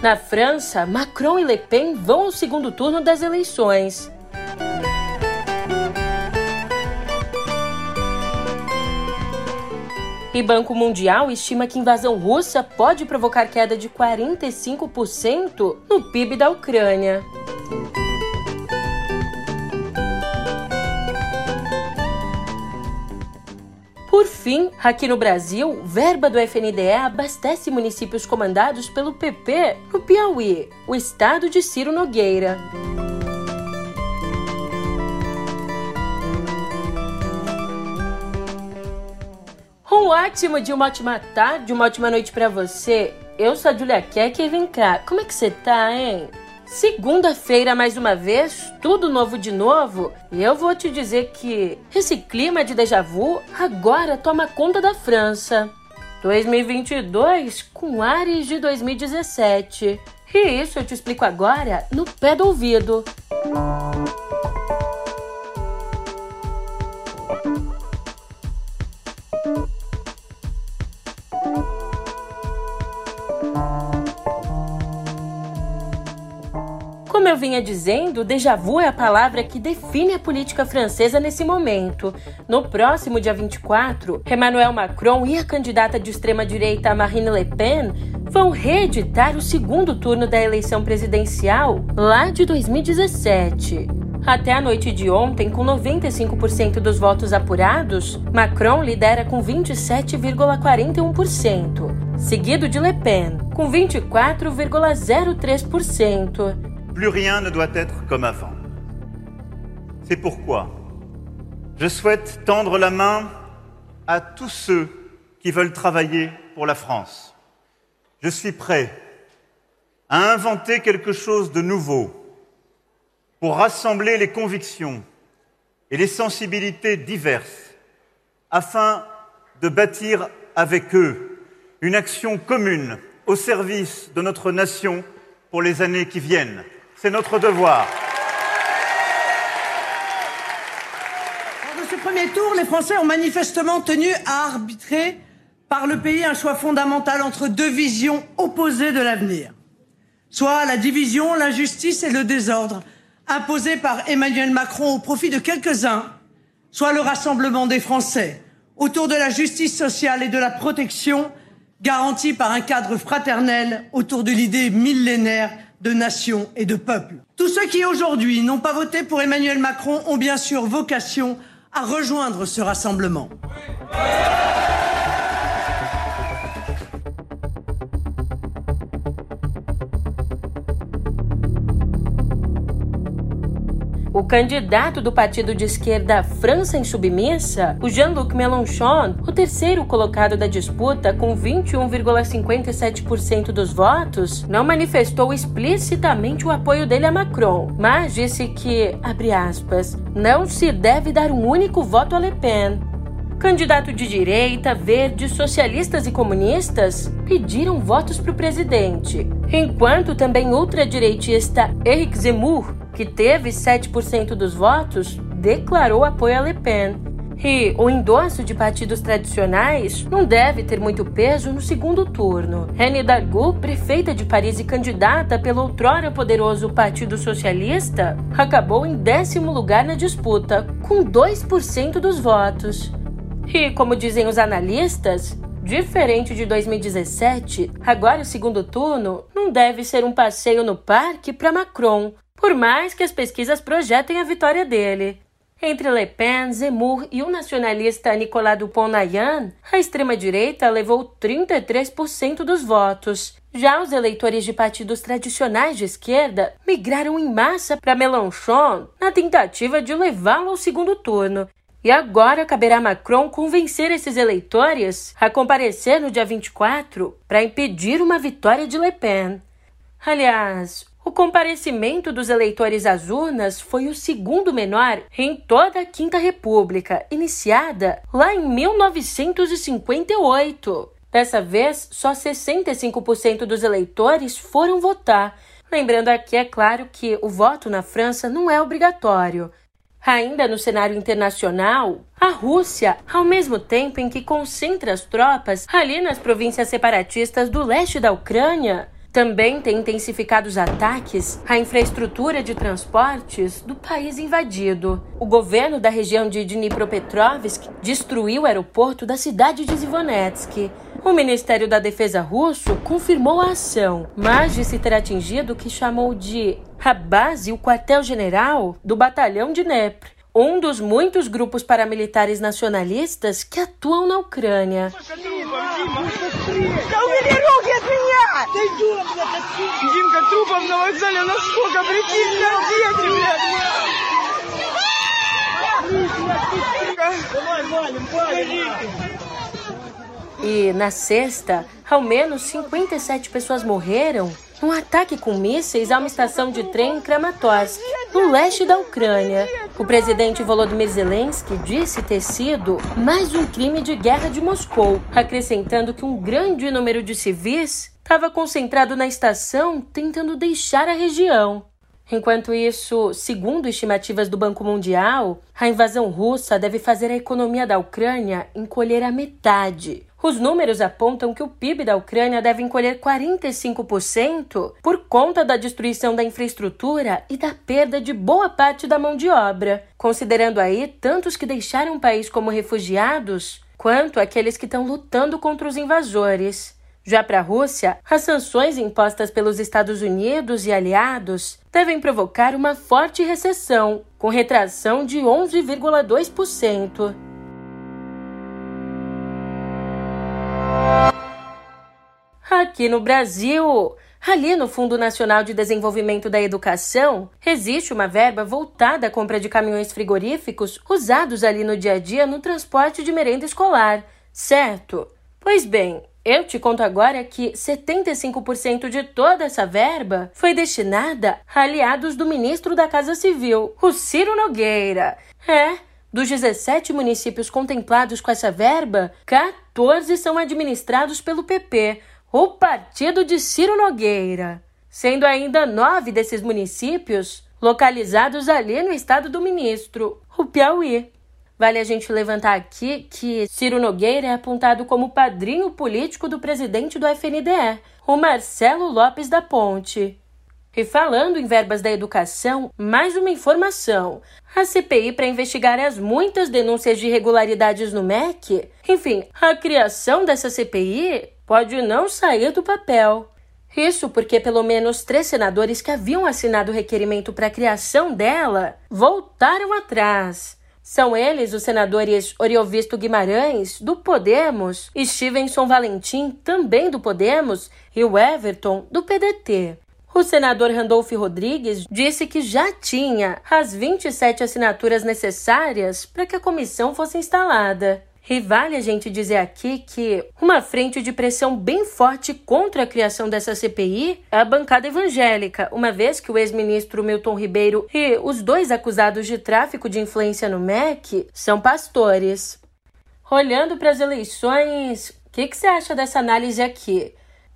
Na França, Macron e Le Pen vão ao segundo turno das eleições. E Banco Mundial estima que invasão russa pode provocar queda de 45% no PIB da Ucrânia. Por fim, aqui no Brasil, verba do FNDE abastece municípios comandados pelo PP no Piauí, o estado de Ciro Nogueira. Um ótimo dia, uma ótima tarde, uma ótima noite para você. Eu sou a Julia Keck e vem cá, como é que você tá, hein? Segunda-feira, mais uma vez, tudo novo de novo. E eu vou te dizer que esse clima de déjà vu agora toma conta da França. 2022 com ares de 2017. E isso eu te explico agora no pé do ouvido. Como vinha dizendo, déjà vu é a palavra que define a política francesa nesse momento. No próximo dia 24, Emmanuel Macron e a candidata de extrema-direita Marine Le Pen vão reeditar o segundo turno da eleição presidencial lá de 2017. Até a noite de ontem, com 95% dos votos apurados, Macron lidera com 27,41%, seguido de Le Pen, com 24,03%. Plus rien ne doit être comme avant. C'est pourquoi je souhaite tendre la main à tous ceux qui veulent travailler pour la France. Je suis prêt à inventer quelque chose de nouveau pour rassembler les convictions et les sensibilités diverses afin de bâtir avec eux une action commune au service de notre nation pour les années qui viennent. C'est notre devoir. Dans ce premier tour, les Français ont manifestement tenu à arbitrer par le pays un choix fondamental entre deux visions opposées de l'avenir. Soit la division, l'injustice et le désordre imposés par Emmanuel Macron au profit de quelques-uns, soit le rassemblement des Français autour de la justice sociale et de la protection garantie par un cadre fraternel autour de l'idée millénaire de nation et de peuple. Tous ceux qui aujourd'hui n'ont pas voté pour Emmanuel Macron ont bien sûr vocation à rejoindre ce rassemblement. Candidato do partido de esquerda França Insubmissa, o Jean-Luc Mélenchon, o terceiro colocado da disputa com 21,57% dos votos, não manifestou explicitamente o apoio dele a Macron, mas disse que, abre aspas, não se deve dar um único voto a Le Pen. Candidato de direita, verde, socialistas e comunistas pediram votos para o presidente, enquanto também ultradireitista Eric Zemmour que teve 7% dos votos, declarou apoio a Le Pen. E o endosso de partidos tradicionais não deve ter muito peso no segundo turno. Anne Hidalgo, prefeita de Paris e candidata pelo outrora poderoso Partido Socialista, acabou em décimo lugar na disputa, com 2% dos votos. E, como dizem os analistas, Diferente de 2017, agora o segundo turno não deve ser um passeio no parque para Macron, por mais que as pesquisas projetem a vitória dele. Entre Le Pen, Zemmour e o nacionalista Nicolas Dupont-Aignan, a extrema-direita levou 33% dos votos. Já os eleitores de partidos tradicionais de esquerda migraram em massa para Mélenchon na tentativa de levá-lo ao segundo turno. E agora caberá a Macron convencer esses eleitores a comparecer no dia 24 para impedir uma vitória de Le Pen. Aliás, o comparecimento dos eleitores às urnas foi o segundo menor em toda a Quinta República, iniciada lá em 1958. Dessa vez, só 65% dos eleitores foram votar. Lembrando aqui, é claro, que o voto na França não é obrigatório. Ainda no cenário internacional, a Rússia, ao mesmo tempo em que concentra as tropas ali nas províncias separatistas do leste da Ucrânia, também tem intensificado os ataques à infraestrutura de transportes do país invadido. O governo da região de Dnipropetrovsk destruiu o aeroporto da cidade de Zivonetsk. O Ministério da Defesa russo confirmou a ação, mas disse ter atingido o que chamou de a base e o quartel-general do batalhão de Dnepr, um dos muitos grupos paramilitares nacionalistas que atuam na Ucrânia. E na sexta, ao menos 57 pessoas morreram num ataque com mísseis a uma estação de trem em Kramatorsk, no leste da Ucrânia. O presidente Volodymyr Zelensky disse ter sido mais um crime de guerra de Moscou, acrescentando que um grande número de civis estava concentrado na estação tentando deixar a região. Enquanto isso, segundo estimativas do Banco Mundial, a invasão russa deve fazer a economia da Ucrânia encolher a metade. Os números apontam que o PIB da Ucrânia deve encolher 45% por conta da destruição da infraestrutura e da perda de boa parte da mão de obra, considerando aí tantos que deixaram o país como refugiados, quanto aqueles que estão lutando contra os invasores. Já para a Rússia, as sanções impostas pelos Estados Unidos e aliados devem provocar uma forte recessão, com retração de 11,2%. Aqui no Brasil, ali no Fundo Nacional de Desenvolvimento da Educação, existe uma verba voltada à compra de caminhões frigoríficos usados ali no dia a dia no transporte de merenda escolar, certo? Pois bem, eu te conto agora que 75% de toda essa verba foi destinada a aliados do ministro da Casa Civil, o Ciro Nogueira. É, dos 17 municípios contemplados com essa verba, 14 são administrados pelo PP, o partido de Ciro Nogueira, sendo ainda nove desses municípios localizados ali no estado do ministro, o Piauí. Vale a gente levantar aqui que Ciro Nogueira é apontado como padrinho político do presidente do FNDE, o Marcelo Lopes da Ponte. E falando em verbas da educação, mais uma informação. A CPI para investigar as muitas denúncias de irregularidades no MEC, enfim, a criação dessa CPI pode não sair do papel. Isso porque pelo menos três senadores que haviam assinado o requerimento para a criação dela voltaram atrás. São eles os senadores Oriovisto Guimarães, do Podemos, Stevenson Valentim, também do Podemos, e o Everton, do PDT. O senador Randolph Rodrigues disse que já tinha as 27 assinaturas necessárias para que a comissão fosse instalada. E vale a gente dizer aqui que uma frente de pressão bem forte contra a criação dessa CPI é a bancada evangélica, uma vez que o ex-ministro Milton Ribeiro e os dois acusados de tráfico de influência no MEC são pastores. Olhando para as eleições, o que, que você acha dessa análise aqui?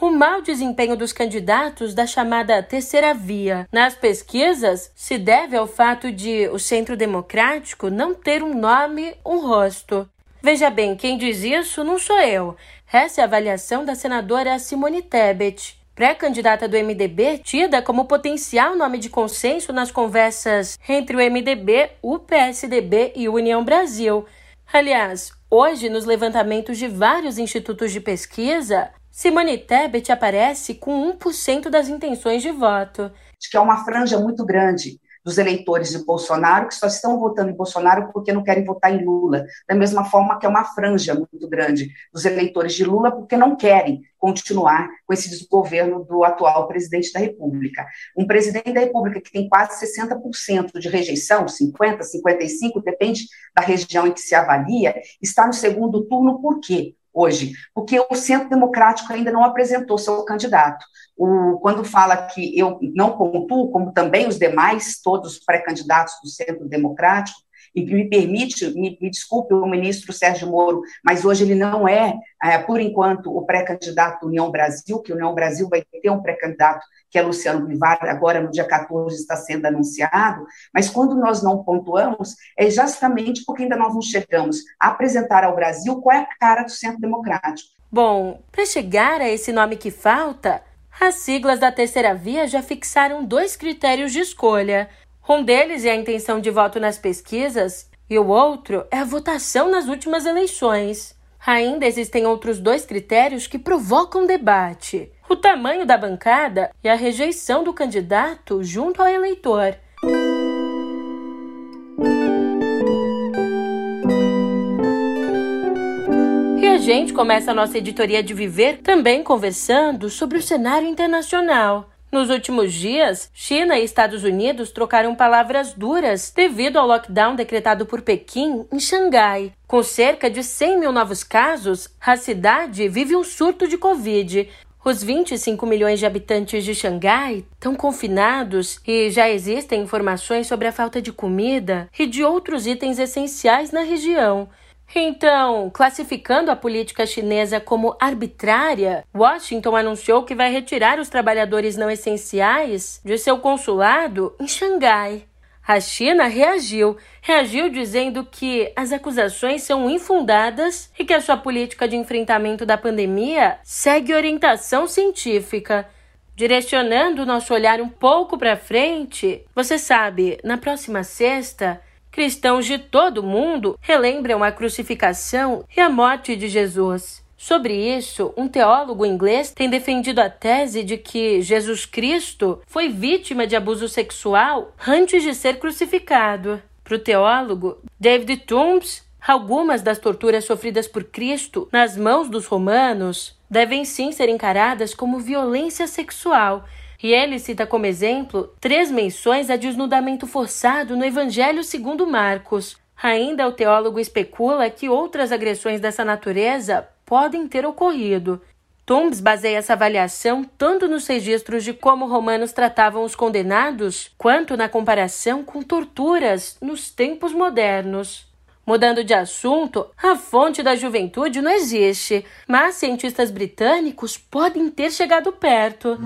O mau desempenho dos candidatos da chamada terceira via nas pesquisas se deve ao fato de o Centro Democrático não ter um nome, um rosto. Veja bem, quem diz isso não sou eu. Essa é a avaliação da senadora Simone Tebet, pré-candidata do MDB, tida como potencial nome de consenso nas conversas entre o MDB, o PSDB e União Brasil. Aliás, hoje, nos levantamentos de vários institutos de pesquisa, Simone Tebet aparece com 1% das intenções de voto. Acho que é uma franja muito grande dos eleitores de Bolsonaro que só estão votando em Bolsonaro porque não querem votar em Lula. Da mesma forma que é uma franja muito grande dos eleitores de Lula porque não querem continuar com esse desgoverno do atual presidente da República. Um presidente da República que tem quase 60% de rejeição, 50, 55, depende da região em que se avalia, está no segundo turno por quê? Hoje, porque o Centro Democrático ainda não apresentou seu candidato. O, quando fala que eu não pontuo, como também os demais, todos os pré-candidatos do Centro Democrático, e me permite, me, me, desculpe o ministro Sérgio Moro, mas hoje ele não é, é por enquanto, o pré-candidato do União Brasil, que o União Brasil vai ter um pré-candidato, que é Luciano Bivar, agora no dia 14 está sendo anunciado, mas quando nós não pontuamos, é justamente porque ainda nós não chegamos a apresentar ao Brasil qual é a cara do Centro Democrático. Bom, para chegar a esse nome que falta, As siglas da terceira via já fixaram dois critérios de escolha. Um deles é a intenção de voto nas pesquisas e o outro é a votação nas últimas eleições. Ainda existem outros dois critérios que provocam debate: o tamanho da bancada e a rejeição do candidato junto ao eleitor. E a gente começa a nossa editoria de Viver também conversando sobre o cenário internacional. Nos últimos dias, China e Estados Unidos trocaram palavras duras devido ao lockdown decretado por Pequim em Xangai. Com cerca de 100 mil novos casos, a cidade vive um surto de Covid. Os 25 milhões de habitantes de Xangai estão confinados e já existem informações sobre a falta de comida e de outros itens essenciais na região. Então, classificando a política chinesa como arbitrária, Washington anunciou que vai retirar os trabalhadores não essenciais de seu consulado em Xangai. A China reagiu, reagiu dizendo que as acusações são infundadas e que a sua política de enfrentamento da pandemia segue orientação científica. Direcionando o nosso olhar um pouco para frente, você sabe, na próxima sexta, cristãos de todo o mundo relembram a crucificação e a morte de Jesus. Sobre isso, um teólogo inglês tem defendido a tese de que Jesus Cristo foi vítima de abuso sexual antes de ser crucificado. Para o teólogo David Toombs, algumas das torturas sofridas por Cristo nas mãos dos romanos devem sim ser encaradas como violência sexual e ele cita como exemplo três menções a desnudamento forçado no Evangelho segundo Marcos. Ainda o teólogo especula que outras agressões dessa natureza podem ter ocorrido. Tombs baseia essa avaliação tanto nos registros de como romanos tratavam os condenados, quanto na comparação com torturas nos tempos modernos. Mudando de assunto, a fonte da juventude não existe, mas cientistas britânicos podem ter chegado perto.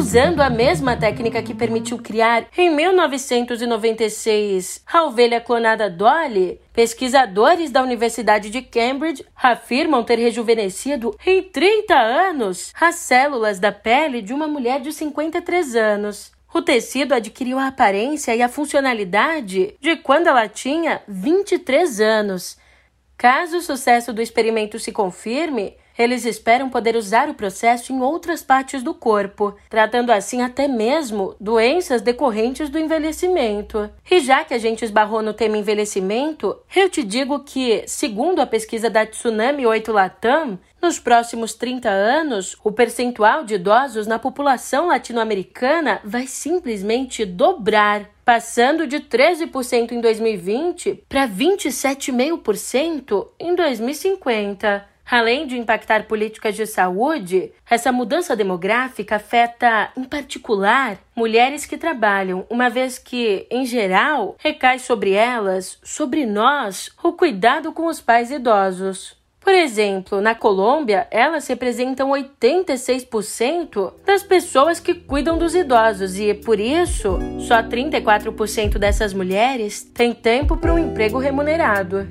Usando a mesma técnica que permitiu criar, em 1996, a ovelha clonada Dolly, pesquisadores da Universidade de Cambridge afirmam ter rejuvenescido em 30 anos as células da pele de uma mulher de 53 anos. O tecido adquiriu a aparência e a funcionalidade de quando ela tinha 23 anos. Caso o sucesso do experimento se confirme, eles esperam poder usar o processo em outras partes do corpo, tratando assim até mesmo doenças decorrentes do envelhecimento. E já que a gente esbarrou no tema envelhecimento, eu te digo que, segundo a pesquisa da Tsunami 8 Latam, nos próximos 30 anos, o percentual de idosos na população latino-americana vai simplesmente dobrar, passando de 13% em 2020 para 27,5% em 2050. Além de impactar políticas de saúde, essa mudança demográfica afeta, em particular, mulheres que trabalham, uma vez que, em geral, recai sobre elas, sobre nós, o cuidado com os pais idosos. Por exemplo, na Colômbia, elas representam 86% das pessoas que cuidam dos idosos e, por isso, só 34% dessas mulheres têm tempo para um emprego remunerado.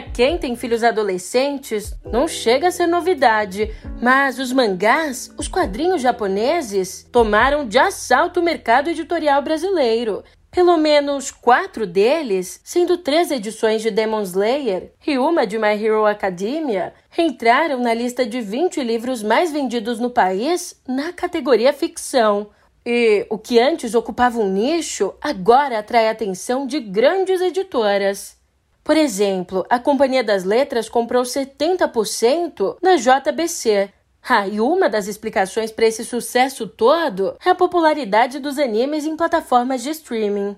Para quem tem filhos adolescentes, não chega a ser novidade, mas os mangás, os quadrinhos japoneses, tomaram de assalto o mercado editorial brasileiro. Pelo menos quatro deles, sendo três edições de Demon Slayer e uma de My Hero Academia, entraram na lista de 20 livros mais vendidos no país na categoria ficção. E o que antes ocupava um nicho, agora atrai a atenção de grandes editoras. Por exemplo, a Companhia das Letras comprou 70% da JBC. Ah, e uma das explicações para esse sucesso todo é a popularidade dos animes em plataformas de streaming.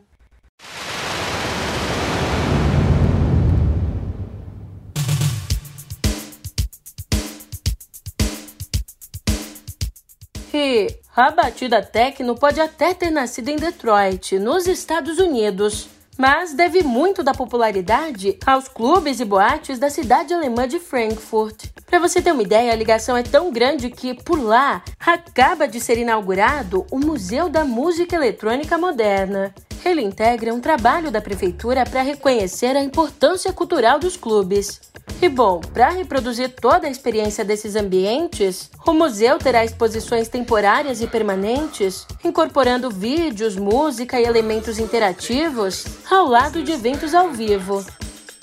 E a batida techno pode até ter nascido em Detroit, nos Estados Unidos mas deve muito da popularidade aos clubes e boates da cidade alemã de Frankfurt. Para você ter uma ideia, a ligação é tão grande que, por lá, acaba de ser inaugurado o Museu da Música Eletrônica Moderna. Ele integra um trabalho da prefeitura para reconhecer a importância cultural dos clubes. E bom, para reproduzir toda a experiência desses ambientes, o museu terá exposições temporárias e permanentes, incorporando vídeos, música e elementos interativos, ao lado de eventos ao vivo.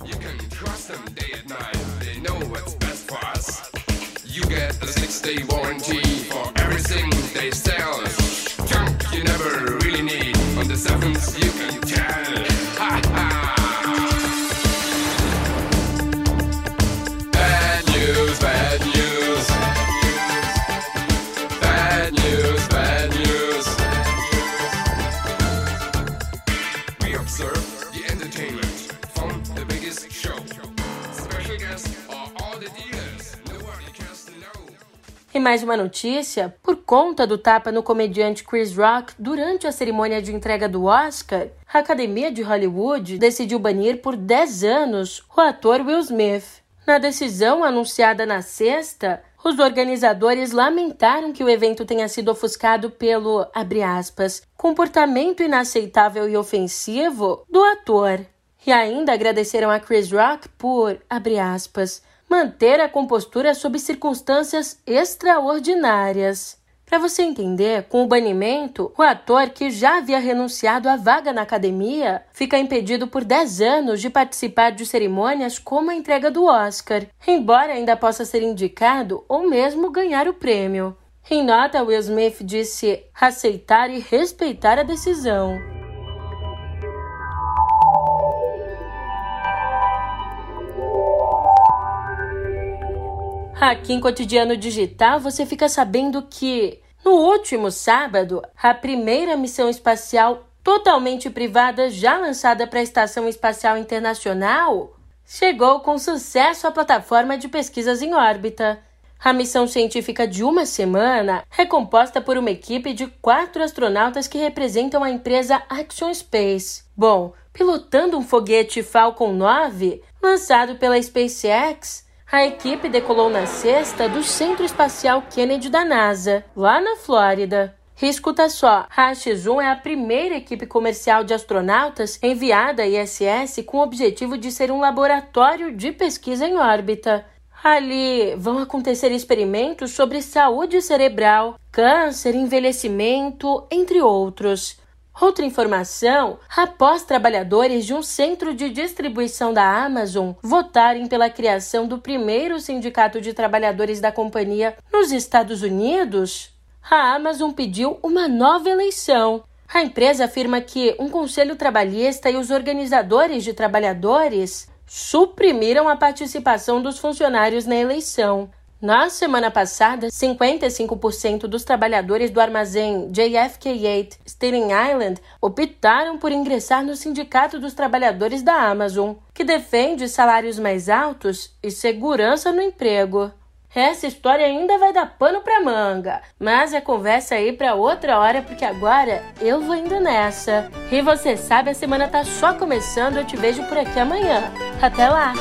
You never really Bad news, bad news. Bad news, bad news. We observe the entertainment from the biggest show. Special guests are all the dealers. No one can mais uma notícia conta do tapa no comediante Chris Rock durante a cerimônia de entrega do Oscar, a Academia de Hollywood decidiu banir por 10 anos o ator Will Smith. Na decisão anunciada na sexta, os organizadores lamentaram que o evento tenha sido ofuscado pelo, aspas, comportamento inaceitável e ofensivo do ator. E ainda agradeceram a Chris Rock por, aspas, manter a compostura sob circunstâncias extraordinárias. Para você entender, com o banimento, o ator que já havia renunciado à vaga na academia fica impedido por 10 anos de participar de cerimônias como a entrega do Oscar, embora ainda possa ser indicado ou mesmo ganhar o prêmio. Em nota, Will Smith disse aceitar e respeitar a decisão. Aqui em Cotidiano Digital você fica sabendo que no último sábado, a primeira missão espacial totalmente privada já lançada para a Estação Espacial Internacional chegou com sucesso à plataforma de pesquisas em órbita. A missão científica de uma semana é composta por uma equipe de quatro astronautas que representam a empresa Action Space. Bom, pilotando um foguete Falcon 9 lançado pela SpaceX, a equipe decolou na sexta do Centro Espacial Kennedy da NASA, lá na Flórida. escuta só, a X-1 é a primeira equipe comercial de astronautas enviada à ISS com o objetivo de ser um laboratório de pesquisa em órbita. Ali vão acontecer experimentos sobre saúde cerebral, câncer, envelhecimento, entre outros. Outra informação: após trabalhadores de um centro de distribuição da Amazon votarem pela criação do primeiro sindicato de trabalhadores da companhia nos Estados Unidos, a Amazon pediu uma nova eleição. A empresa afirma que um conselho trabalhista e os organizadores de trabalhadores suprimiram a participação dos funcionários na eleição. Na semana passada, 55% dos trabalhadores do armazém JFK8 Staten Island optaram por ingressar no Sindicato dos Trabalhadores da Amazon, que defende salários mais altos e segurança no emprego. Essa história ainda vai dar pano pra manga, mas é conversa aí pra outra hora, porque agora eu vou indo nessa. E você sabe, a semana tá só começando, eu te vejo por aqui amanhã. Até lá!